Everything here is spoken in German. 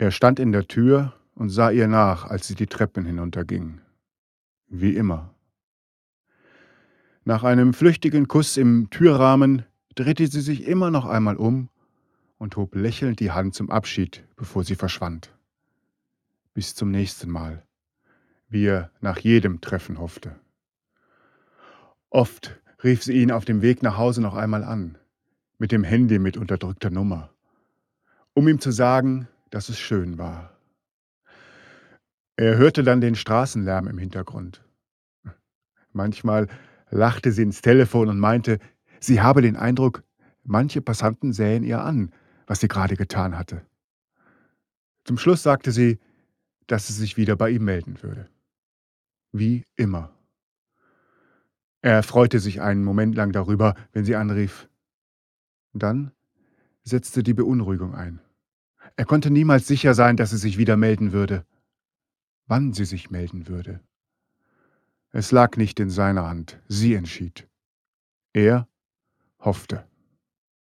Er stand in der Tür und sah ihr nach, als sie die Treppen hinunterging. Wie immer. Nach einem flüchtigen Kuss im Türrahmen drehte sie sich immer noch einmal um und hob lächelnd die Hand zum Abschied, bevor sie verschwand. Bis zum nächsten Mal, wie er nach jedem Treffen hoffte. Oft rief sie ihn auf dem Weg nach Hause noch einmal an, mit dem Handy mit unterdrückter Nummer, um ihm zu sagen, dass es schön war. Er hörte dann den Straßenlärm im Hintergrund. Manchmal lachte sie ins Telefon und meinte, sie habe den Eindruck, manche Passanten sähen ihr an, was sie gerade getan hatte. Zum Schluss sagte sie, dass sie sich wieder bei ihm melden würde. Wie immer. Er freute sich einen Moment lang darüber, wenn sie anrief. Dann setzte die Beunruhigung ein. Er konnte niemals sicher sein, dass sie sich wieder melden würde. Wann sie sich melden würde. Es lag nicht in seiner Hand, sie entschied. Er hoffte.